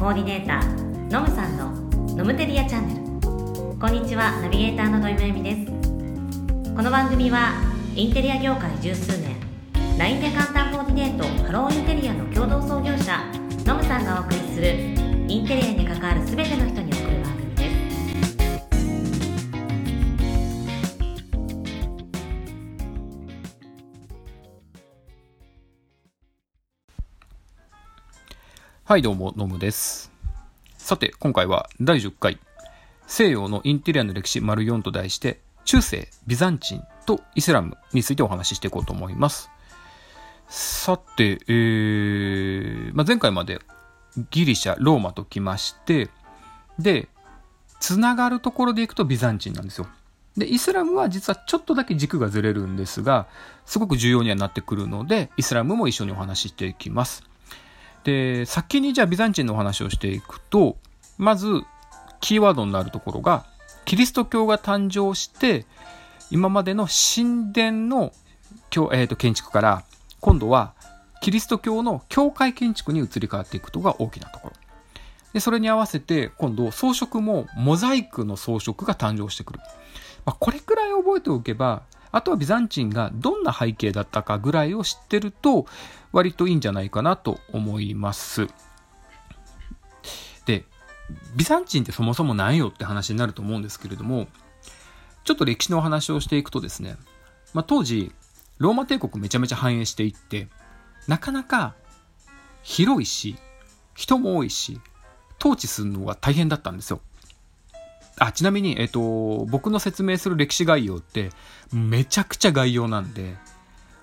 コーディネーターのむさんのノムテリアチャンネル。こんにちはナビゲーターの土井まゆみです。この番組はインテリア業界十数年 LINE で簡単コーディネートハローインテリアの共同創業者のむさんがお送りするインテリアに関わる全ての人に送るはい、どうも、ノムです。さて、今回は第10回、西洋のインテリアの歴史丸4と題して、中世、ビザンチンとイスラムについてお話ししていこうと思います。さて、えーまあ、前回までギリシャ、ローマときまして、で、つながるところでいくとビザンチンなんですよ。で、イスラムは実はちょっとだけ軸がずれるんですが、すごく重要にはなってくるので、イスラムも一緒にお話ししていきます。で、先にじゃあビザンチンのお話をしていくと、まず、キーワードになるところが、キリスト教が誕生して、今までの神殿の教、えー、と建築から、今度はキリスト教の教会建築に移り変わっていくことが大きなところ。で、それに合わせて、今度、装飾もモザイクの装飾が誕生してくる。まあ、これくらい覚えておけば、あとはビザンチンがどんな背景だったかぐらいを知ってると、割といいんじゃないかなと思います。で、ビザンチンってそもそも何よって話になると思うんですけれども、ちょっと歴史のお話をしていくとですね、まあ、当時、ローマ帝国めちゃめちゃ繁栄していって、なかなか広いし、人も多いし、統治するのが大変だったんですよ。あ、ちなみに、えっ、と、僕の説明する歴史概要って、めちゃくちゃ概要なんで、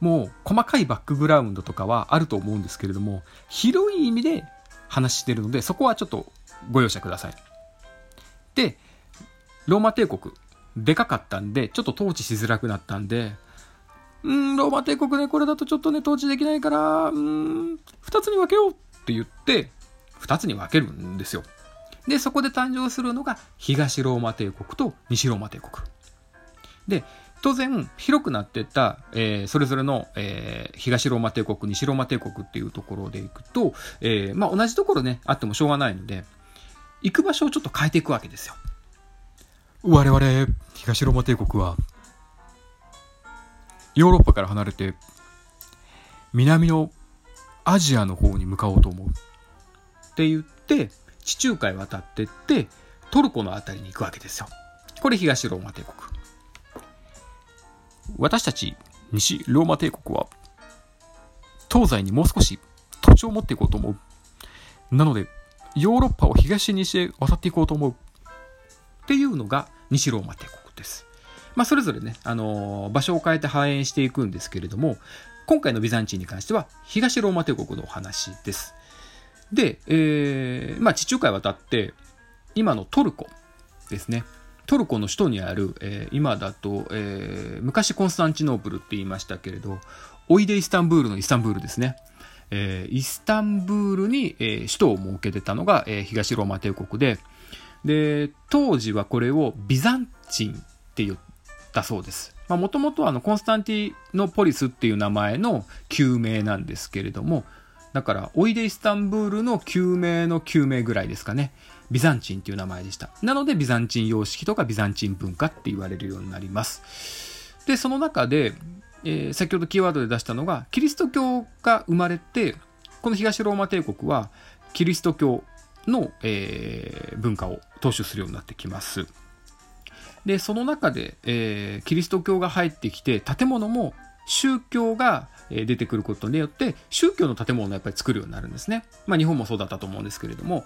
もう細かいバックグラウンドとかはあると思うんですけれども、広い意味で話してるので、そこはちょっとご容赦ください。で、ローマ帝国、でかかったんで、ちょっと統治しづらくなったんで、うん、ローマ帝国ね、これだとちょっとね、統治できないから、うん、二つに分けようって言って、二つに分けるんですよ。で、そこで誕生するのが東ローマ帝国と西ローマ帝国。で、当然、広くなっていった、えーそれぞれの、えー東ローマ帝国、西ローマ帝国っていうところでいくと、えーまあ、同じところね、あってもしょうがないので、行く場所をちょっと変えていくわけですよ。我々、東ローマ帝国は、ヨーロッパから離れて、南のアジアの方に向かおうと思う。って言って、地中海渡ってって、トルコの辺りに行くわけですよ。これ東ローマ帝国。私たち西ローマ帝国は東西にもう少し土地を持っていこうと思う。なので、ヨーロッパを東西へ渡っていこうと思う。っていうのが西ローマ帝国です。まあ、それぞれね、あのー場所を変えて繁栄していくんですけれども、今回のビザンチンに関しては東ローマ帝国のお話です。で、えーまあ、地中海渡って、今のトルコですね。トルコの首都にある、えー今だと、えー昔コンスタンチノープルって言いましたけれど、おいでイスタンブールのイスタンブールですね。えーイスタンブールに、えー首都を設けてたのが、えー東ローマ帝国で、で、当時はこれをビザンチンって言ったそうです。まあ、もともとあの、コンスタンティノポリスっていう名前の旧名なんですけれども、だから、おいでイスタンブールの旧名の旧名ぐらいですかね。ビザンチンっていう名前でした。なので、ビザンチン様式とかビザンチン文化って言われるようになります。で、その中で、えー先ほどキーワードで出したのが、キリスト教が生まれて、この東ローマ帝国は、キリスト教の、えー文化を踏襲するようになってきます。で、その中で、えーキリスト教が入ってきて、建物も宗教が出てくることによって、宗教の建物をやっぱり作るようになるんですね。まあ日本もそうだったと思うんですけれども。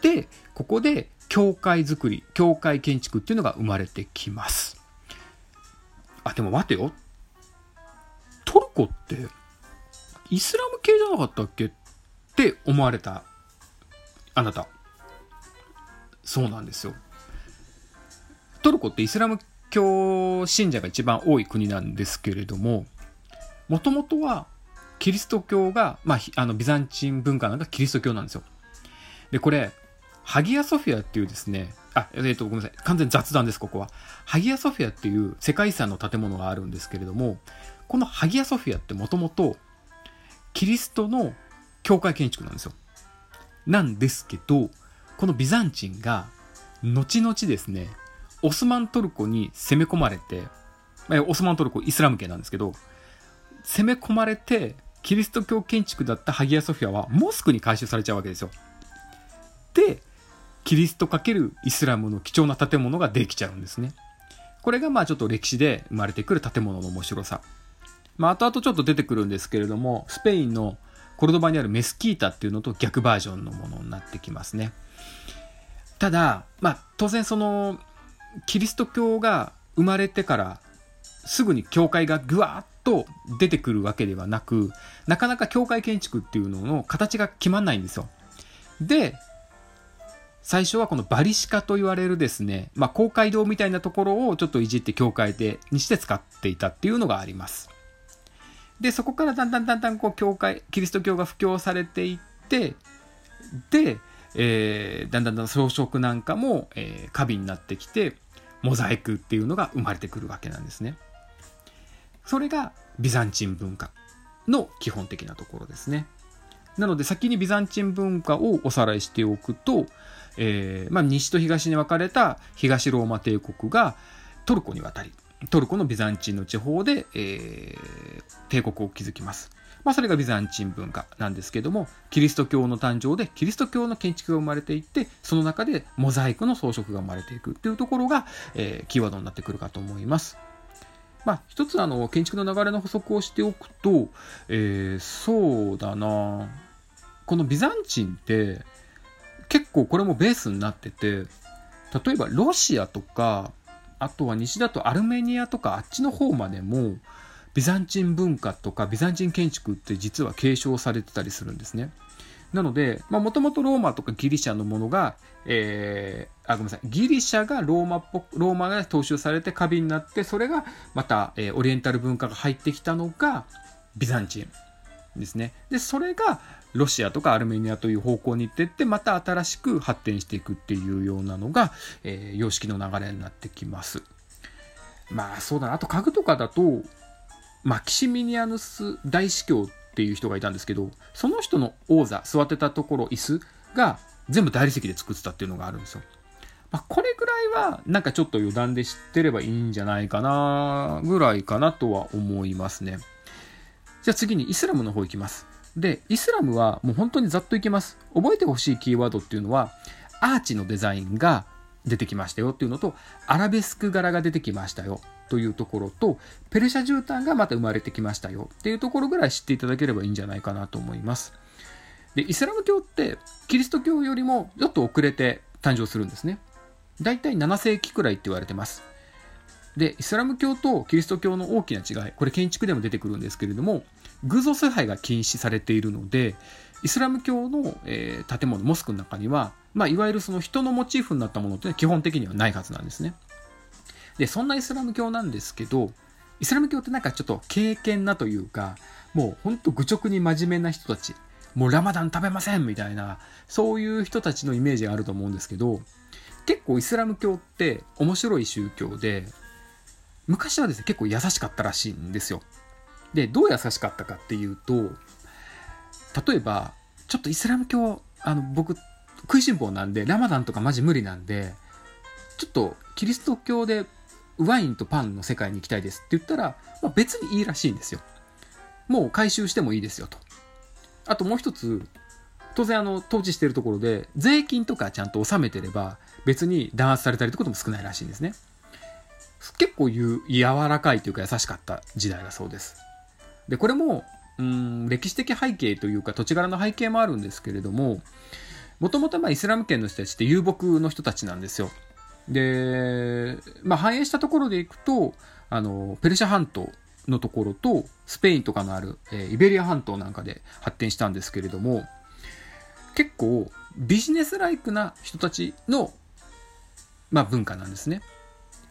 で、ここで教会作り、教会建築っていうのが生まれてきます。あ、でも待てよ。トルコって、イスラム系じゃなかったっけ？って思われたあなた。そうなんですよ。トルコってイスラム教信者が一番多い国なんですけれども、もともとはキリスト教が、まあ、あのビザンチン文化なんかキリスト教なんですよ。で、これ、ハギアソフィアっていうですね、あ、えっ、と、ごめんなさい。完全雑談です、ここは。ハギアソフィアっていう世界遺産の建物があるんですけれども、このハギアソフィアってもともとキリストの教会建築なんですよ。なんですけど、このビザンチンが、後々ですね、オスマントルコに攻め込まれて、まオスマントルコイスラム系なんですけど、攻め込まれて、キリスト教建築だったハギアソフィアはモスクに改修されちゃうわけですよ。で、キリスト×イスラムの貴重な建物ができちゃうんですね。これがまあちょっと歴史で生まれてくる建物の面白さ。まあ後々ちょっと出てくるんですけれども、スペインのコルドバにあるメスキータっていうのと逆バージョンのものになってきますね。ただ、まあ当然その、キリスト教が生まれてからすぐに教会がぐわーっと出てくるわけではなく、なかなか教会建築っていうのの形が決まんないんですよ。で、最初はこのバリシカと言われるですね、まあ、公会堂みたいなところをちょっといじって教会でにして使っていたっていうのがあります。で、そこからだんだんだんだんこう教会、キリスト教が布教されていって、で、えー、だんだんだん装飾なんかも、えー、過敏になってきて、モザイクっていうのが生まれてくるわけなんですね。それがビザンチン文化の基本的なところですね。なので先にビザンチン文化をおさらいしておくと、えーまあ、西と東に分かれた東ローマ帝国がトルコに渡り、トルコのビザンチンの地方で、えー、帝国を築きます。まあ、それがビザンチン文化なんですけども、キリスト教の誕生でキリスト教の建築が生まれていって、その中でモザイクの装飾が生まれていくっていうところが、えー、キーワードになってくるかと思います。まあ、一つあの、建築の流れの補足をしておくと、えー、そうだなこのビザンチンって、結構これもベースになってて、例えばロシアとか、あとは西だとアルメニアとかあっちの方までも、ビザンチン文化とかビザンチン建築って実は継承されてたりするんですね。なので、もともとローマとかギリシャのものが、えー、あ、ごめんなさい。ギリシャがローマっぽ、ローマが踏襲されて過敏になって、それがまた、えー、オリエンタル文化が入ってきたのが、ビザンチンですね。で、それが、ロシアとかアルメニアという方向に行ってって、また新しく発展していくっていうようなのが、えー、様式の流れになってきます。まあ、そうだな。あと家具とかだと、マキシミニアヌス大司教っていう人がいたんですけど、その人の王座、座ってたところ、椅子が全部大理石で作ってたっていうのがあるんですよ。まあ、これぐらいは、なんかちょっと余談で知ってればいいんじゃないかな、ぐらいかなとは思いますね。じゃあ次にイスラムの方行きます。で、イスラムはもう本当にざっといきます。覚えてほしいキーワードっていうのは、アーチのデザインが出てきましたよっていうのと、アラベスク柄が出てきましたよというところと、ペルシャ絨毯がまた生まれてきましたよっていうところぐらい知っていただければいいんじゃないかなと思います。で、イスラム教ってキリスト教よりもちょっと遅れて誕生するんですね。だいたい7世紀くらいって言われてます。で、イスラム教とキリスト教の大きな違い、これ建築でも出てくるんですけれども、偶像崇拝が禁止されているので、イスラム教の、えー、建物、モスクの中には、まあ、いわゆるその人のモチーフになったものっていうのは基本的にはないはずなんですね。で、そんなイスラム教なんですけど、イスラム教ってなんかちょっと経験なというか、もうほんと愚直に真面目な人たち、もうラマダン食べませんみたいな、そういう人たちのイメージがあると思うんですけど、結構イスラム教って面白い宗教で、昔はですね、結構優しかったらしいんですよ。で、どう優しかったかっていうと、例えば、ちょっとイスラム教、あの、僕、食いしん坊なんで、ラマダンとかマジ無理なんで、ちょっとキリスト教でワインとパンの世界に行きたいですって言ったら、まあ、別にいいらしいんですよ。もう回収してもいいですよと。あともう一つ、当然あの、統治してるところで、税金とかちゃんと納めてれば、別に弾圧されたりってことも少ないらしいんですね。結構柔らかいというか優しかった時代だそうです。で、これも、うん、歴史的背景というか土地柄の背景もあるんですけれども、もともとイスラム圏の人たちって遊牧の人たちなんですよ。で、まあ、反映したところでいくと、あの、ペルシャ半島のところと、スペインとかのある、えー、イベリア半島なんかで発展したんですけれども、結構ビジネスライクな人たちの、まあ、文化なんですね。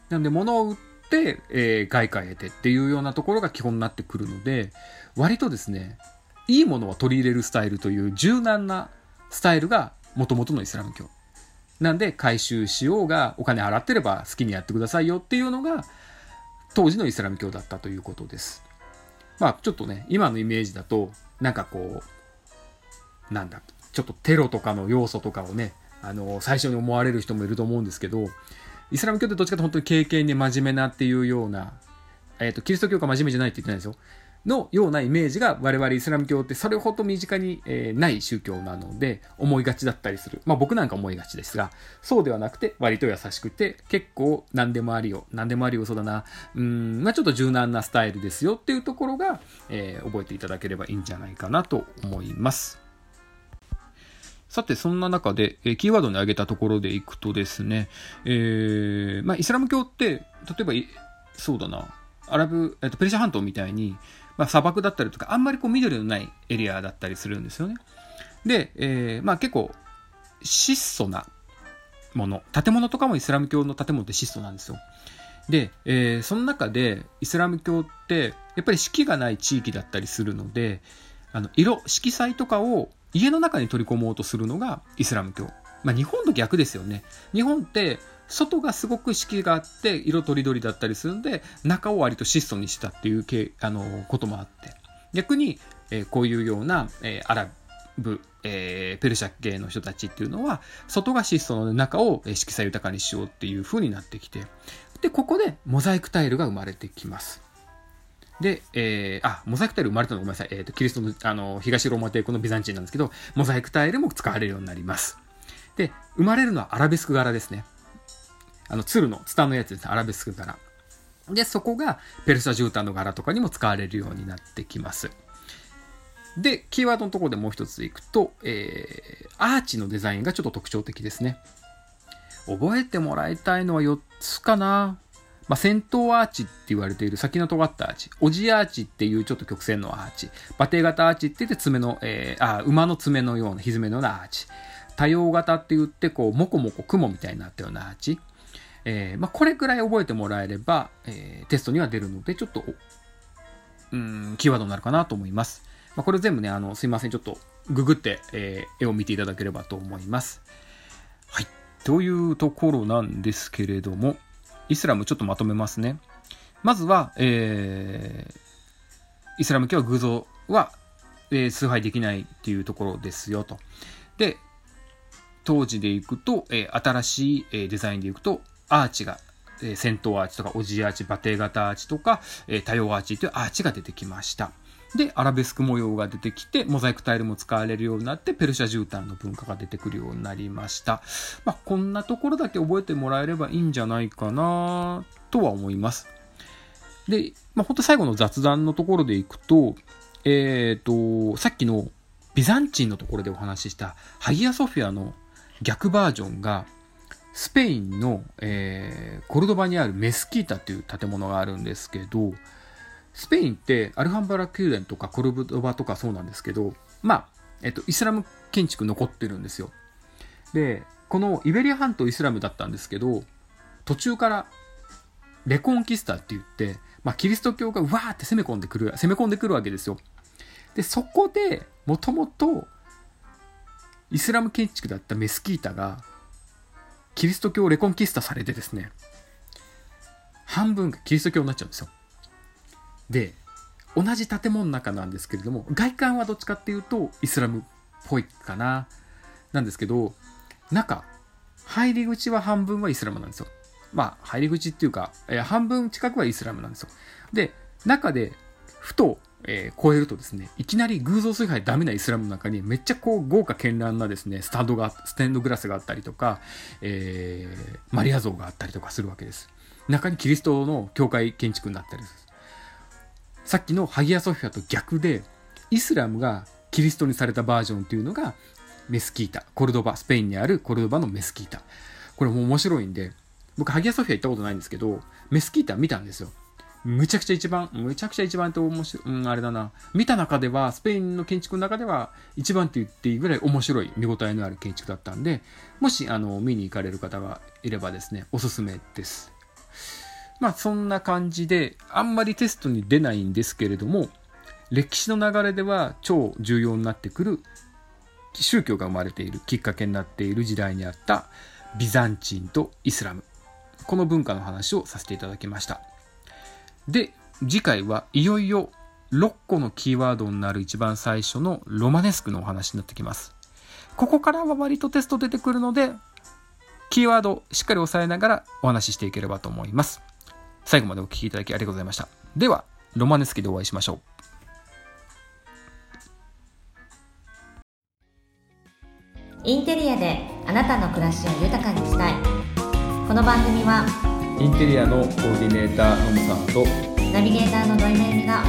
なので物を売って、えー、外貨へ得てっていうようなところが基本になってくるので、割とですね、いいものを取り入れるスタイルという柔軟なスタイルが元々のイスラム教。なんで回収しようがお金払ってれば好きにやってくださいよっていうのが当時のイスラム教だったということです。まあちょっとね、今のイメージだと、なんかこう、なんだ、ちょっとテロとかの要素とかをね、あの、最初に思われる人もいると思うんですけど、イスラム教ってどっちかと本当に経験に真面目なっていうような、えっ、ー、と、キリスト教が真面目じゃないって言ってないですよ。のようなイメージが我々イスラム教ってそれほど身近に、え、ない宗教なので思いがちだったりする。まあ僕なんか思いがちですが、そうではなくて割と優しくて結構何でもありよ。何でもありよそうだな。うん、まあちょっと柔軟なスタイルですよっていうところが、えー、覚えていただければいいんじゃないかなと思います。さて、そんな中で、え、キーワードに挙げたところでいくとですね、えー、まあイスラム教って、例えば、そうだな、アラブ、えっと、ペルシャ半島みたいに、まあ、砂漠だったりとか、あんまりこう緑のないエリアだったりするんですよね。で、えー、まあ結構、質素なもの、建物とかもイスラム教の建物って質素なんですよ。で、えー、その中でイスラム教ってやっぱり四季がない地域だったりするのであの色色彩とかを家の中に取り込もうとするのがイスラム教、まあ、日本と逆ですよね日本って外がすごく四季があって色とりどりだったりするので中を割と質素にしたっていうけあのこともあって逆に、えー、こういうような、えー、アラブ、えー、ペルシャ系の人たちっていうのは外が質素の中を色彩豊かにしようっていう風になってきてでここでモザイクタイルが生まれてきますで、えー、あ、モザイクタイル生まれたのごめんなさい。えっ、ー、と、キリストの、あの、東ローマ帝国のビザンチンなんですけど、モザイクタイルも使われるようになります。で、生まれるのはアラベスク柄ですね。あの、鶴の、ツタのやつです。アラベスク柄。で、そこがペルシャ絨毯の柄とかにも使われるようになってきます。で、キーワードのところでもう一ついくと、えー、アーチのデザインがちょっと特徴的ですね。覚えてもらいたいのは4つかな。まあ、先頭アーチって言われている先の尖ったアーチ。おじアーチっていうちょっと曲線のアーチ。馬蹄型アーチって言って爪の、えー、あ、馬の爪のような、蹄のようなアーチ。多様型って言って、こう、もこもこ雲みたいになったようなアーチ。えー、まあ、これくらい覚えてもらえれば、えー、テストには出るので、ちょっと、うん、キーワードになるかなと思います。まあ、これ全部ね、あの、すいません、ちょっとググって、えー、絵を見ていただければと思います。はい。というところなんですけれども、イスラムちょっとまとめますね。まずは、え、イスラム教は偶像は、え、崇拝できないっていうところですよと。で、当時でいくと、え、新しい、え、デザインでいくと、アーチが、えー、戦闘アーチとか、オジアーチ、馬蹄型アーチとか、えー、多様アーチというアーチが出てきました。で、アラベスク模様が出てきて、モザイクタイルも使われるようになって、ペルシャ絨毯の文化が出てくるようになりました。まあ、こんなところだけ覚えてもらえればいいんじゃないかなとは思います。で、まあ、ほんと最後の雑談のところでいくと、えっ、ー、と、さっきのビザンチンのところでお話ししたハギアソフィアの逆バージョンが、スペインの、えー、コルドバにあるメスキータっていう建物があるんですけど、スペインってアルハンバラ宮殿とかコルドバとかそうなんですけど、まあ、えっと、イスラム建築残ってるんですよ。で、このイベリア半島イスラムだったんですけど、途中からレコンキスタって言って、まあ、キリスト教がわーって攻め込んでくる、攻め込んでくるわけですよ。で、そこで、もともと、イスラム建築だったメスキータが、キリスト教をレコンキスタされてですね、半分がキリスト教になっちゃうんですよ。で、同じ建物の中なんですけれども、外観はどっちかっていうとイスラムっぽいかな。なんですけど、中、入り口は半分はイスラムなんですよ。まあ、入り口っていうか、え、半分近くはイスラムなんですよ。で、中で、ふと、えー、超えるとですね、いきなり偶像崇拝ダメなイスラムの中にめっちゃこう豪華絢爛なですね、スタンドが、ステンドグラスがあったりとか、えー、マリア像があったりとかするわけです。中にキリストの教会建築になったりする。さっきのハギアソフィアと逆で、イスラムがキリストにされたバージョンっていうのが、メスキータ。コルドバ、スペインにあるコルドバのメスキータ。これも面白いんで、僕、ハギアソフィア行ったことないんですけど、メスキータ見たんですよ。むちゃくちゃ一番、むちゃくちゃ一番って面白い、うん、あれだな。見た中では、スペインの建築の中では、一番って言っていいぐらい面白い、見応えのある建築だったんで、もし、あの、見に行かれる方がいればですね、おすすめです。まあそんな感じで、あんまりテストに出ないんですけれども、歴史の流れでは超重要になってくる宗教が生まれているきっかけになっている時代にあったビザンチンとイスラム。この文化の話をさせていただきました。で、次回はいよいよ6個のキーワードになる一番最初のロマネスクのお話になってきます。ここからは割とテスト出てくるので、キーワードをしっかり押さえながらお話ししていければと思います。最後までお聞きいただきありがとうございました。では、ロマネスキでお会いしましょう。インテリアであなたの暮らしを豊かにしたいこの番組はインテリアのコーディネーターのむさんとナビゲーターの土井真由美が